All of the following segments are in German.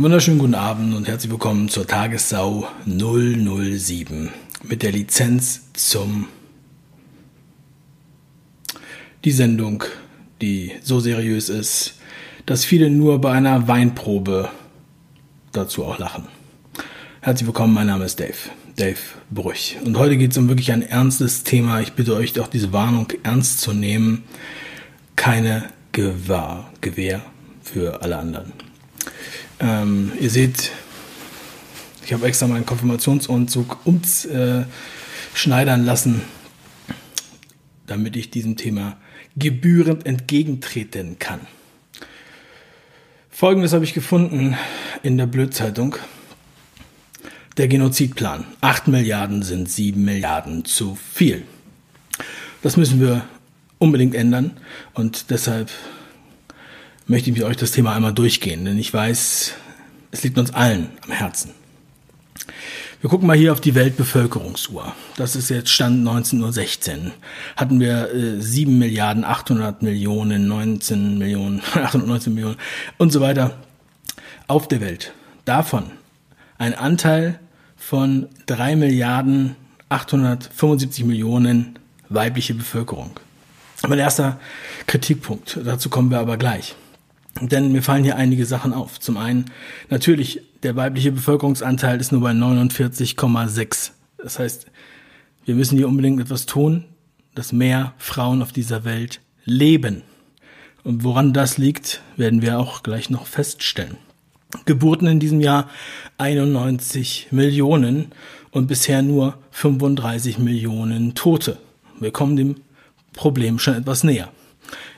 Wunderschönen guten Abend und herzlich willkommen zur Tagessau 007 mit der Lizenz zum die Sendung, die so seriös ist, dass viele nur bei einer Weinprobe dazu auch lachen. Herzlich willkommen, mein Name ist Dave, Dave Brüch. Und heute geht es um wirklich ein ernstes Thema. Ich bitte euch auch diese Warnung ernst zu nehmen. Keine Gewahr, Gewehr für alle anderen. Ähm, ihr seht, ich habe extra meinen Konfirmationsanzug umschneidern äh, lassen, damit ich diesem Thema gebührend entgegentreten kann. Folgendes habe ich gefunden in der Blödzeitung. Der Genozidplan. 8 Milliarden sind 7 Milliarden zu viel. Das müssen wir unbedingt ändern und deshalb möchte ich mit euch das Thema einmal durchgehen, denn ich weiß, es liegt uns allen am Herzen. Wir gucken mal hier auf die Weltbevölkerungsuhr. Das ist jetzt Stand 19.16 Uhr. Hatten wir äh, 7 Milliarden, 800 Millionen, 19 Millionen, 819 Millionen und so weiter auf der Welt. Davon ein Anteil von 3 Milliarden, 875 Millionen weibliche Bevölkerung. Mein erster Kritikpunkt, dazu kommen wir aber gleich. Denn mir fallen hier einige Sachen auf. Zum einen, natürlich, der weibliche Bevölkerungsanteil ist nur bei 49,6. Das heißt, wir müssen hier unbedingt etwas tun, dass mehr Frauen auf dieser Welt leben. Und woran das liegt, werden wir auch gleich noch feststellen. Geburten in diesem Jahr 91 Millionen und bisher nur 35 Millionen Tote. Wir kommen dem Problem schon etwas näher.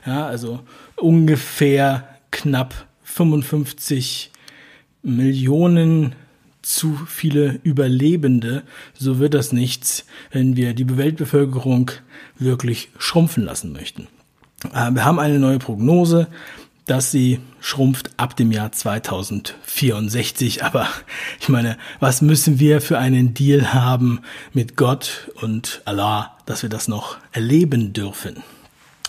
Ja, also ungefähr knapp 55 Millionen zu viele Überlebende, so wird das nichts, wenn wir die Weltbevölkerung wirklich schrumpfen lassen möchten. Äh, wir haben eine neue Prognose, dass sie schrumpft ab dem Jahr 2064. Aber ich meine, was müssen wir für einen Deal haben mit Gott und Allah, dass wir das noch erleben dürfen?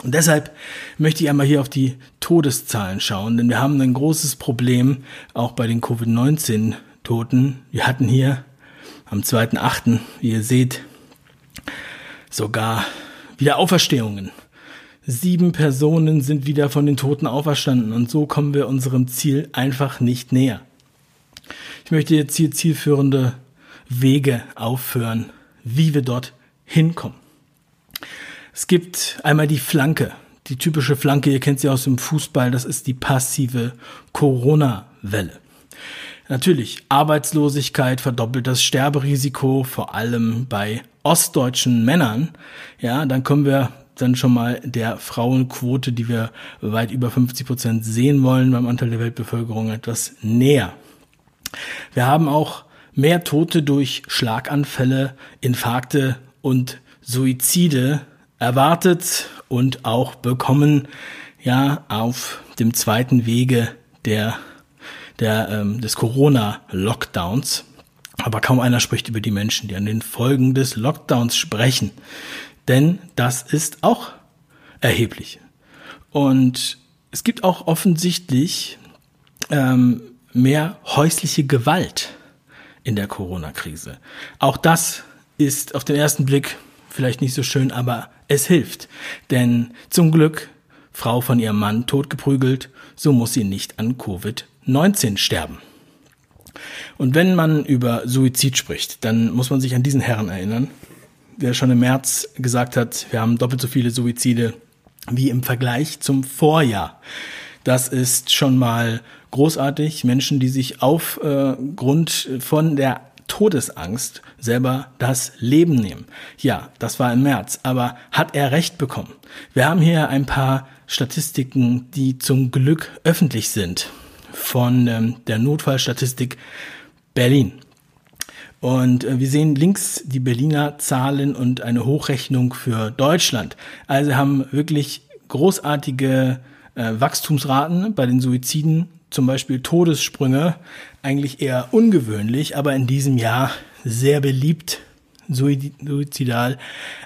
Und deshalb möchte ich einmal hier auf die Todeszahlen schauen, denn wir haben ein großes Problem auch bei den Covid-19-Toten. Wir hatten hier am 2.8., wie ihr seht, sogar wieder Auferstehungen. Sieben Personen sind wieder von den Toten auferstanden und so kommen wir unserem Ziel einfach nicht näher. Ich möchte jetzt hier zielführende Wege aufführen, wie wir dort hinkommen. Es gibt einmal die Flanke, die typische Flanke, ihr kennt sie aus dem Fußball, das ist die passive Corona-Welle. Natürlich, Arbeitslosigkeit verdoppelt das Sterberisiko, vor allem bei ostdeutschen Männern. Ja, dann kommen wir dann schon mal der Frauenquote, die wir weit über 50 Prozent sehen wollen beim Anteil der Weltbevölkerung etwas näher. Wir haben auch mehr Tote durch Schlaganfälle, Infarkte und Suizide erwartet und auch bekommen, ja, auf dem zweiten Wege der, der, ähm, des Corona-Lockdowns. Aber kaum einer spricht über die Menschen, die an den Folgen des Lockdowns sprechen. Denn das ist auch erheblich. Und es gibt auch offensichtlich ähm, mehr häusliche Gewalt in der Corona-Krise. Auch das ist auf den ersten Blick vielleicht nicht so schön, aber es hilft. Denn zum Glück, Frau von ihrem Mann totgeprügelt, so muss sie nicht an Covid-19 sterben. Und wenn man über Suizid spricht, dann muss man sich an diesen Herrn erinnern, der schon im März gesagt hat, wir haben doppelt so viele Suizide wie im Vergleich zum Vorjahr. Das ist schon mal großartig. Menschen, die sich aufgrund äh, von der Todesangst selber das Leben nehmen. Ja, das war im März, aber hat er recht bekommen? Wir haben hier ein paar Statistiken, die zum Glück öffentlich sind von ähm, der Notfallstatistik Berlin. Und äh, wir sehen links die Berliner Zahlen und eine Hochrechnung für Deutschland. Also haben wirklich großartige äh, Wachstumsraten bei den Suiziden zum Beispiel Todessprünge eigentlich eher ungewöhnlich, aber in diesem Jahr sehr beliebt suizidal.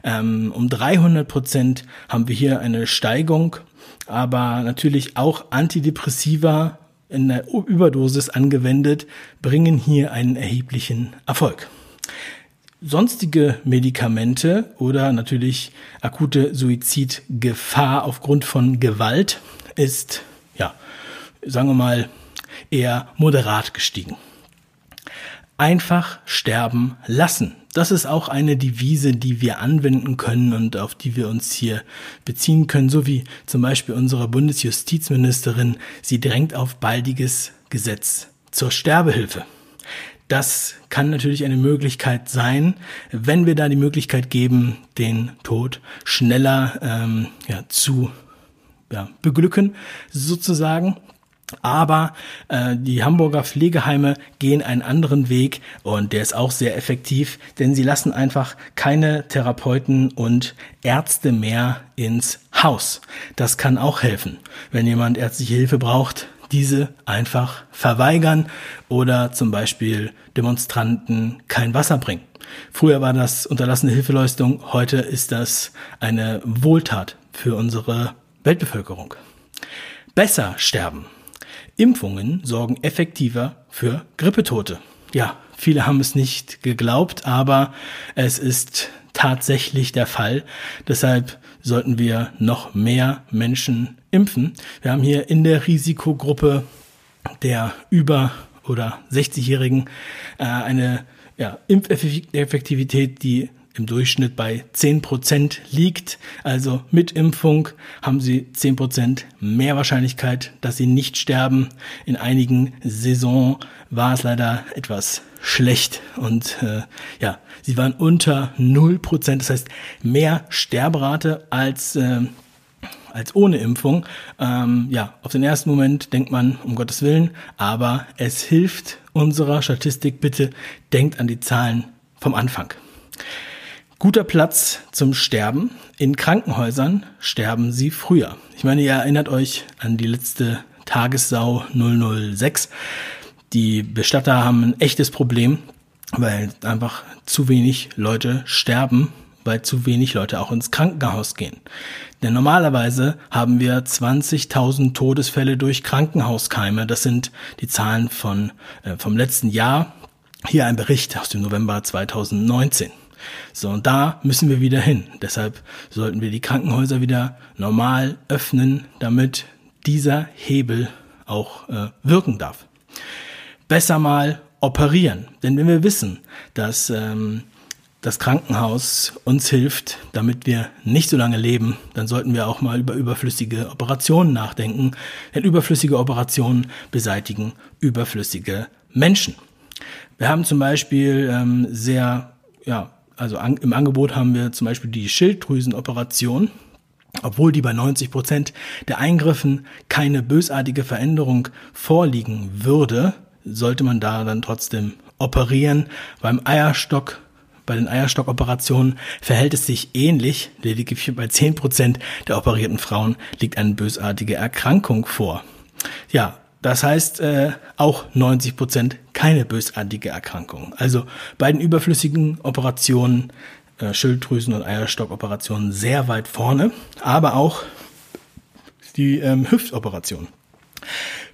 Ähm, um 300 Prozent haben wir hier eine Steigung, aber natürlich auch Antidepressiva in der Überdosis angewendet, bringen hier einen erheblichen Erfolg. Sonstige Medikamente oder natürlich akute Suizidgefahr aufgrund von Gewalt ist, ja, sagen wir mal, eher moderat gestiegen. Einfach sterben lassen. Das ist auch eine Devise, die wir anwenden können und auf die wir uns hier beziehen können, so wie zum Beispiel unsere Bundesjustizministerin. Sie drängt auf baldiges Gesetz zur Sterbehilfe. Das kann natürlich eine Möglichkeit sein, wenn wir da die Möglichkeit geben, den Tod schneller ähm, ja, zu ja, beglücken, sozusagen. Aber äh, die Hamburger Pflegeheime gehen einen anderen Weg und der ist auch sehr effektiv, denn sie lassen einfach keine Therapeuten und Ärzte mehr ins Haus. Das kann auch helfen. Wenn jemand ärztliche Hilfe braucht, diese einfach verweigern oder zum Beispiel Demonstranten kein Wasser bringen. Früher war das unterlassene Hilfeleistung, heute ist das eine Wohltat für unsere Weltbevölkerung. Besser sterben. Impfungen sorgen effektiver für Grippetote. Ja, viele haben es nicht geglaubt, aber es ist tatsächlich der Fall. Deshalb sollten wir noch mehr Menschen impfen. Wir haben hier in der Risikogruppe der über oder 60-Jährigen äh, eine ja, Impfeffektivität, die im Durchschnitt bei 10% liegt. Also mit Impfung haben sie 10% mehr Wahrscheinlichkeit, dass sie nicht sterben. In einigen Saison war es leider etwas schlecht und äh, ja, sie waren unter 0%, das heißt mehr Sterberate als äh, als ohne Impfung. Ähm, ja, auf den ersten Moment denkt man, um Gottes Willen, aber es hilft unserer Statistik. Bitte denkt an die Zahlen vom Anfang. Guter Platz zum Sterben. In Krankenhäusern sterben sie früher. Ich meine, ihr erinnert euch an die letzte Tagessau 006. Die Bestatter haben ein echtes Problem, weil einfach zu wenig Leute sterben, weil zu wenig Leute auch ins Krankenhaus gehen. Denn normalerweise haben wir 20.000 Todesfälle durch Krankenhauskeime. Das sind die Zahlen von, äh, vom letzten Jahr. Hier ein Bericht aus dem November 2019. So, und da müssen wir wieder hin. Deshalb sollten wir die Krankenhäuser wieder normal öffnen, damit dieser Hebel auch äh, wirken darf. Besser mal operieren. Denn wenn wir wissen, dass ähm, das Krankenhaus uns hilft, damit wir nicht so lange leben, dann sollten wir auch mal über überflüssige Operationen nachdenken. Denn überflüssige Operationen beseitigen überflüssige Menschen. Wir haben zum Beispiel ähm, sehr ja, also an, im Angebot haben wir zum Beispiel die Schilddrüsenoperation. Obwohl die bei 90 Prozent der Eingriffen keine bösartige Veränderung vorliegen würde, sollte man da dann trotzdem operieren. Beim Eierstock, bei den Eierstockoperationen verhält es sich ähnlich. Lediglich bei 10 Prozent der operierten Frauen liegt eine bösartige Erkrankung vor. Ja, das heißt, äh, auch 90 Prozent keine bösartige Erkrankung. Also bei den überflüssigen Operationen, äh, Schilddrüsen- und Eierstockoperationen sehr weit vorne, aber auch die ähm, Hüftoperation.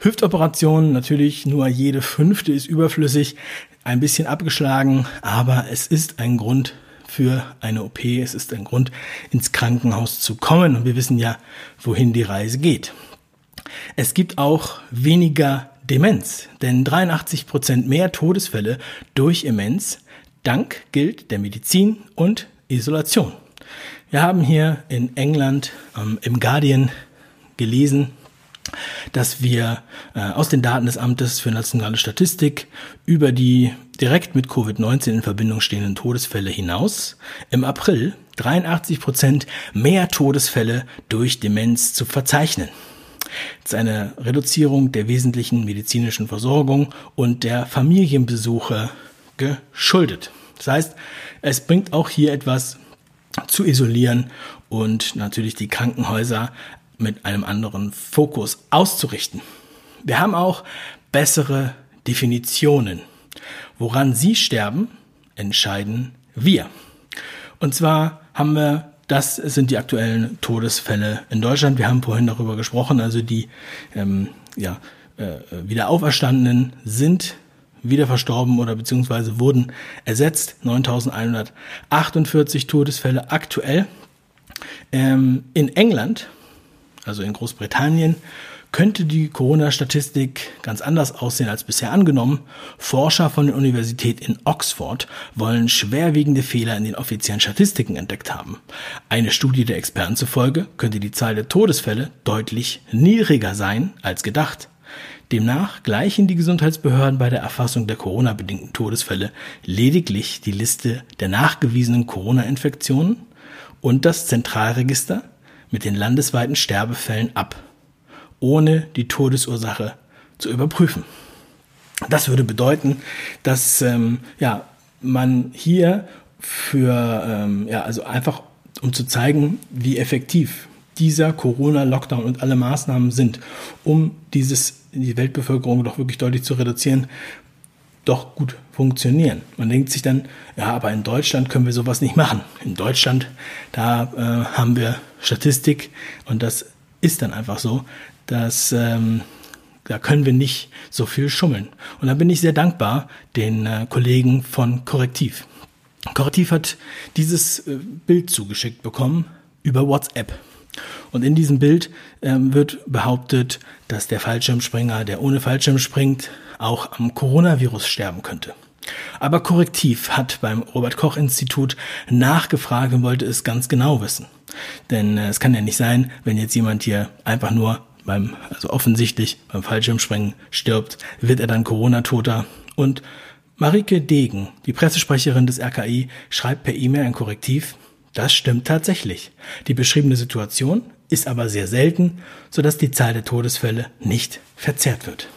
Hüftoperation natürlich nur jede fünfte ist überflüssig, ein bisschen abgeschlagen, aber es ist ein Grund für eine OP, es ist ein Grund ins Krankenhaus zu kommen und wir wissen ja, wohin die Reise geht. Es gibt auch weniger Demenz, denn 83 Prozent mehr Todesfälle durch Demenz dank gilt der Medizin und Isolation. Wir haben hier in England ähm, im Guardian gelesen, dass wir äh, aus den Daten des Amtes für nationale Statistik über die direkt mit Covid-19 in Verbindung stehenden Todesfälle hinaus im April 83 Prozent mehr Todesfälle durch Demenz zu verzeichnen. Das ist eine Reduzierung der wesentlichen medizinischen Versorgung und der Familienbesuche geschuldet. Das heißt, es bringt auch hier etwas zu isolieren und natürlich die Krankenhäuser mit einem anderen Fokus auszurichten. Wir haben auch bessere Definitionen. Woran Sie sterben, entscheiden wir. Und zwar haben wir das sind die aktuellen Todesfälle in Deutschland. Wir haben vorhin darüber gesprochen, also die ähm, ja, äh, wieder Auferstandenen sind wieder verstorben oder beziehungsweise wurden ersetzt. 9148 Todesfälle aktuell. Ähm, in England, also in Großbritannien, könnte die Corona-Statistik ganz anders aussehen als bisher angenommen. Forscher von der Universität in Oxford wollen schwerwiegende Fehler in den offiziellen Statistiken entdeckt haben. Eine Studie der Experten zufolge könnte die Zahl der Todesfälle deutlich niedriger sein als gedacht. Demnach gleichen die Gesundheitsbehörden bei der Erfassung der Corona-bedingten Todesfälle lediglich die Liste der nachgewiesenen Corona-Infektionen und das Zentralregister mit den landesweiten Sterbefällen ab ohne die Todesursache zu überprüfen. Das würde bedeuten, dass ähm, ja, man hier für, ähm, ja, also einfach um zu zeigen, wie effektiv dieser Corona-Lockdown und alle Maßnahmen sind, um dieses, die Weltbevölkerung doch wirklich deutlich zu reduzieren, doch gut funktionieren. Man denkt sich dann, ja, aber in Deutschland können wir sowas nicht machen. In Deutschland, da äh, haben wir Statistik und das ist dann einfach so, dass ähm, da können wir nicht so viel schummeln. Und da bin ich sehr dankbar den äh, Kollegen von Korrektiv. Korrektiv hat dieses äh, Bild zugeschickt bekommen über WhatsApp. Und in diesem Bild ähm, wird behauptet, dass der Fallschirmspringer, der ohne Fallschirm springt, auch am Coronavirus sterben könnte. Aber Korrektiv hat beim Robert Koch Institut nachgefragt und wollte es ganz genau wissen. Denn äh, es kann ja nicht sein, wenn jetzt jemand hier einfach nur beim, also offensichtlich beim Fallschirmspringen stirbt, wird er dann Corona-Toter. Und Marike Degen, die Pressesprecherin des RKI, schreibt per E-Mail ein Korrektiv. Das stimmt tatsächlich. Die beschriebene Situation ist aber sehr selten, sodass die Zahl der Todesfälle nicht verzerrt wird.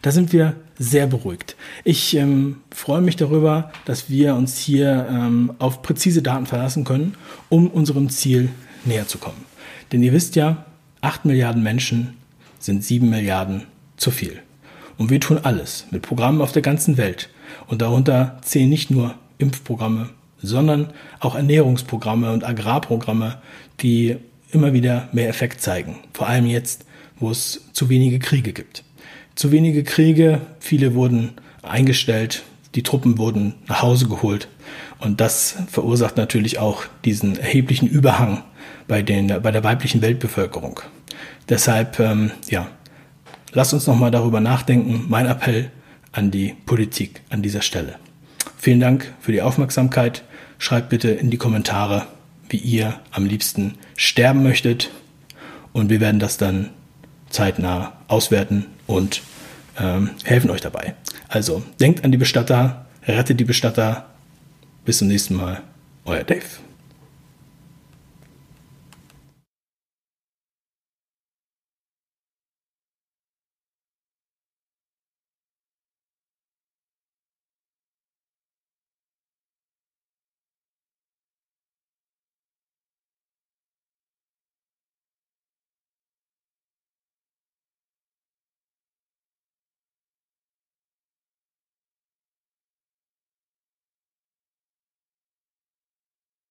Da sind wir sehr beruhigt. Ich ähm, freue mich darüber, dass wir uns hier ähm, auf präzise Daten verlassen können, um unserem Ziel näher zu kommen. Denn ihr wisst ja, 8 Milliarden Menschen sind 7 Milliarden zu viel. Und wir tun alles mit Programmen auf der ganzen Welt. Und darunter zählen nicht nur Impfprogramme, sondern auch Ernährungsprogramme und Agrarprogramme, die immer wieder mehr Effekt zeigen. Vor allem jetzt, wo es zu wenige Kriege gibt. Zu wenige Kriege, viele wurden eingestellt, die Truppen wurden nach Hause geholt. Und das verursacht natürlich auch diesen erheblichen Überhang bei, den, bei der weiblichen Weltbevölkerung. Deshalb, ähm, ja, lasst uns nochmal darüber nachdenken. Mein Appell an die Politik an dieser Stelle. Vielen Dank für die Aufmerksamkeit. Schreibt bitte in die Kommentare, wie ihr am liebsten sterben möchtet. Und wir werden das dann zeitnah auswerten und ähm, helfen euch dabei. Also denkt an die Bestatter, rettet die Bestatter. Bis zum nächsten Mal. Euer Dave.